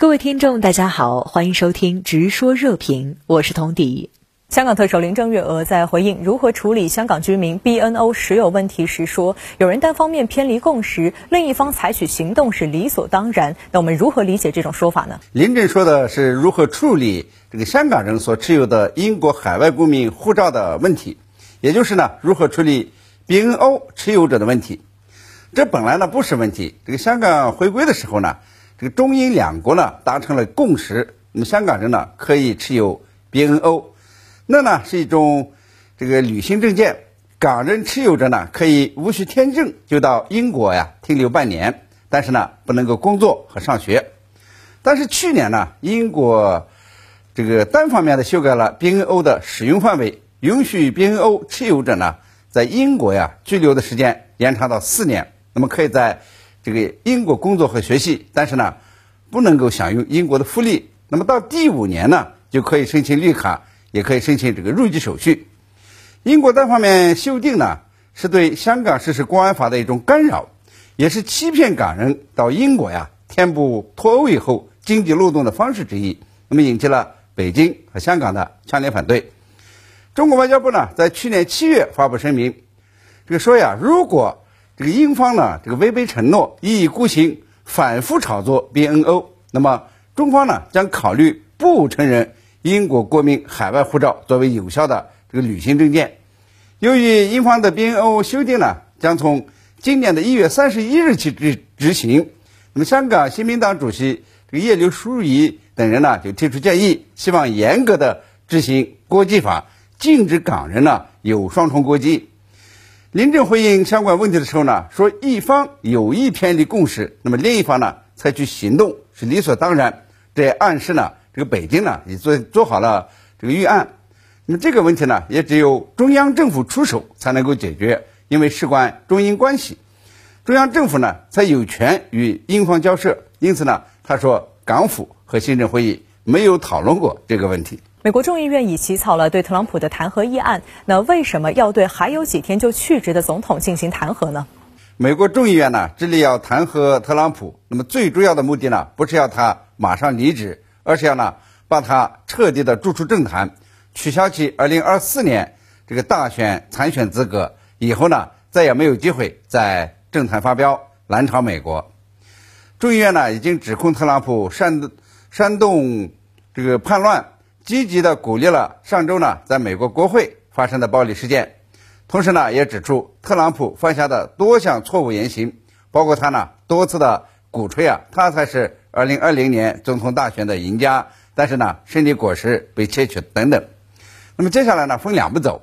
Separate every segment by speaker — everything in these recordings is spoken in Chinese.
Speaker 1: 各位听众，大家好，欢迎收听《直说热评》，我是童迪。香港特首林郑月娥在回应如何处理香港居民 BNO 持有问题时说：“有人单方面偏离共识，另一方采取行动是理所当然。”那我们如何理解这种说法呢？
Speaker 2: 林郑说的是如何处理这个香港人所持有的英国海外公民护照的问题，也就是呢如何处理 BNO 持有者的问题。这本来呢不是问题。这个香港回归的时候呢。这个中英两国呢达成了共识，那么香港人呢可以持有 BNO，那呢是一种这个旅行证件，港人持有者呢可以无需签证就到英国呀停留半年，但是呢不能够工作和上学。但是去年呢，英国这个单方面的修改了 BNO 的使用范围，允许 BNO 持有者呢在英国呀居留的时间延长到四年，那么可以在。这个英国工作和学习，但是呢，不能够享用英国的福利。那么到第五年呢，就可以申请绿卡，也可以申请这个入籍手续。英国单方面修订呢，是对香港实施国安法的一种干扰，也是欺骗港人到英国呀填补脱欧以后经济漏洞的方式之一。那么引起了北京和香港的强烈反对。中国外交部呢，在去年七月发布声明，这个说呀，如果这个英方呢，这个违背承诺，一意孤行，反复炒作 BNO，那么中方呢将考虑不承认英国国民海外护照作为有效的这个旅行证件。由于英方的 BNO 修订呢将从今年的一月三十一日起执执行，那么香港新民党主席这个叶刘淑仪等人呢就提出建议，希望严格的执行国际法，禁止港人呢有双重国籍。林郑回应相关问题的时候呢，说一方有意偏离共识，那么另一方呢采取行动是理所当然。这也暗示呢，这个北京呢也做做好了这个预案。那么这个问题呢，也只有中央政府出手才能够解决，因为事关中英关系，中央政府呢才有权与英方交涉。因此呢，他说港府和行政会议没有讨论过这个问题。
Speaker 1: 美国众议院已起草了对特朗普的弹劾议案，那为什么要对还有几天就去职的总统进行弹劾呢？
Speaker 2: 美国众议院呢致力要弹劾特朗普，那么最主要的目的呢，不是要他马上离职，而是要呢把他彻底的逐出政坛，取消其2024年这个大选参选资格，以后呢再也没有机会在政坛发飙，南朝美国。众议院呢已经指控特朗普煽煽动这个叛乱。积极的鼓励了上周呢，在美国国会发生的暴力事件，同时呢，也指出特朗普犯下的多项错误言行，包括他呢多次的鼓吹啊，他才是二零二零年总统大选的赢家，但是呢，胜利果实被窃取等等。那么接下来呢，分两步走，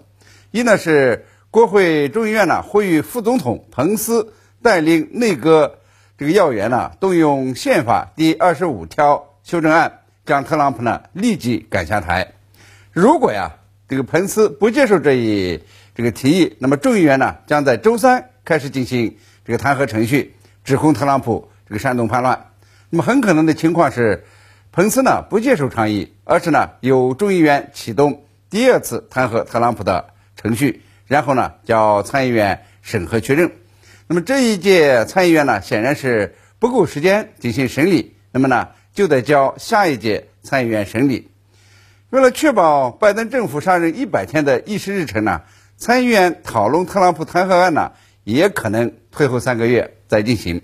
Speaker 2: 一呢是国会众议院呢呼吁副总统彭斯带领内阁这个要员呢动用宪法第二十五条修正案。将特朗普呢立即赶下台。如果呀，这个彭斯不接受这一这个提议，那么众议员呢将在周三开始进行这个弹劾程序，指控特朗普这个煽动叛乱。那么很可能的情况是，彭斯呢不接受倡议，而是呢由众议员启动第二次弹劾特朗普的程序，然后呢叫参议院审核确认。那么这一届参议院呢显然是不够时间进行审理，那么呢？就得交下一届参议院审理。为了确保拜登政府上任一百天的议事日程呢，参议院讨论特朗普弹劾案呢，也可能推后三个月再进行。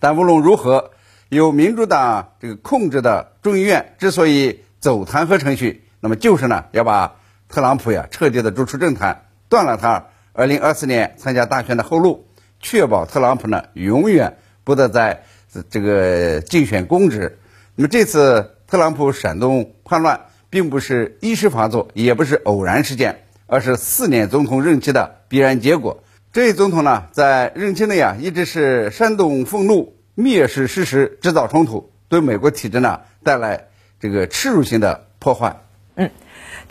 Speaker 2: 但无论如何，由民主党这个控制的众议院之所以走弹劾程序，那么就是呢要把特朗普呀彻底的逐出政坛，断了他二零二四年参加大选的后路，确保特朗普呢永远不得在这个竞选公职。那么这次特朗普煽动叛乱，并不是一时发作，也不是偶然事件，而是四年总统任期的必然结果。这一总统呢，在任期内啊，一直是煽动愤怒、蔑视事实、制造冲突，对美国体制呢带来这个耻辱性的破坏。
Speaker 1: 嗯，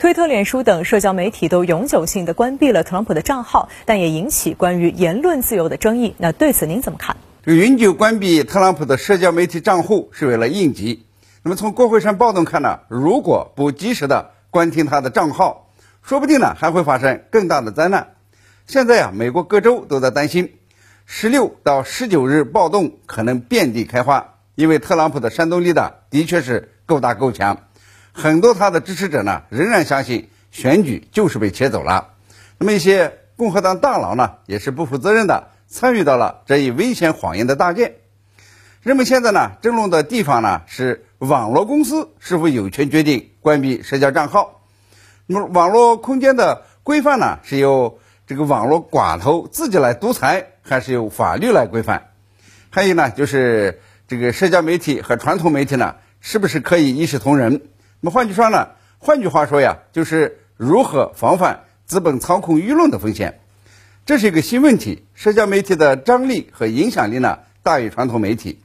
Speaker 1: 推特、脸书等社交媒体都永久性的关闭了特朗普的账号，但也引起关于言论自由的争议。那对此您怎么看？
Speaker 2: 这个永久关闭特朗普的社交媒体账户是为了应急。那么从国会山暴动看呢，如果不及时的关停他的账号，说不定呢还会发生更大的灾难。现在啊，美国各州都在担心，十六到十九日暴动可能遍地开花。因为特朗普的煽动力的，的确是够大够强，很多他的支持者呢，仍然相信选举就是被切走了。那么一些共和党大佬呢，也是不负责任的参与到了这一危险谎言的搭建。人们现在呢，争论的地方呢，是网络公司是否有权决定关闭社交账号。那么网络空间的规范呢，是由这个网络寡头自己来独裁，还是由法律来规范？还有呢，就是这个社交媒体和传统媒体呢，是不是可以一视同仁？那么换句说呢，换句话说呀，就是如何防范资本操控舆论的风险？这是一个新问题。社交媒体的张力和影响力呢，大于传统媒体。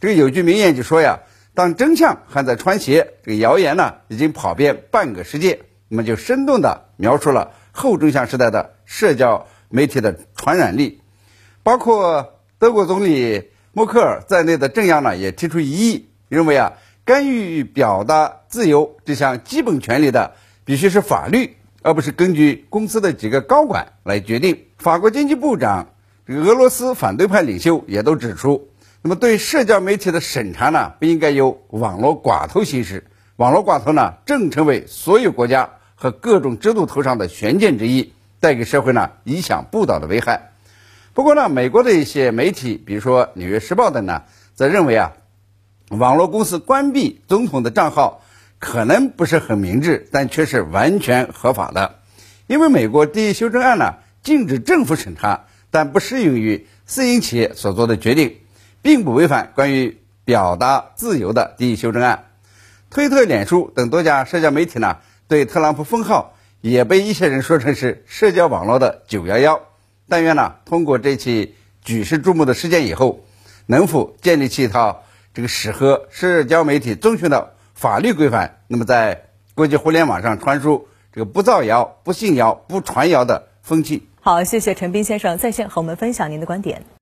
Speaker 2: 这个有句名言就说呀，当真相还在穿鞋，这个谣言呢已经跑遍半个世界。那么就生动地描述了后真相时代的社交媒体的传染力，包括德国总理默克尔在内的政要呢也提出异议，认为啊，干预表达自由这项基本权利的必须是法律，而不是根据公司的几个高管来决定。法国经济部长、俄罗斯反对派领袖也都指出，那么对社交媒体的审查呢，不应该由网络寡头行使。网络寡头呢，正成为所有国家和各种制度头上的悬剑之一，带给社会呢意想不到的危害。不过呢，美国的一些媒体，比如说《纽约时报》等呢，则认为啊，网络公司关闭总统的账号可能不是很明智，但却是完全合法的。因为美国第一修正案呢，禁止政府审查，但不适用于私营企业所做的决定，并不违反关于表达自由的第一修正案。推特、脸书等多家社交媒体呢，对特朗普封号也被一些人说成是社交网络的“九幺幺”。但愿呢，通过这起举世瞩目的事件以后，能否建立起一套这个适合社交媒体遵循的法律规范，那么在国际互联网上传输这个不造谣、不信谣、不传谣的风气。
Speaker 1: 好，谢谢陈斌先生在线和我们分享您的观点。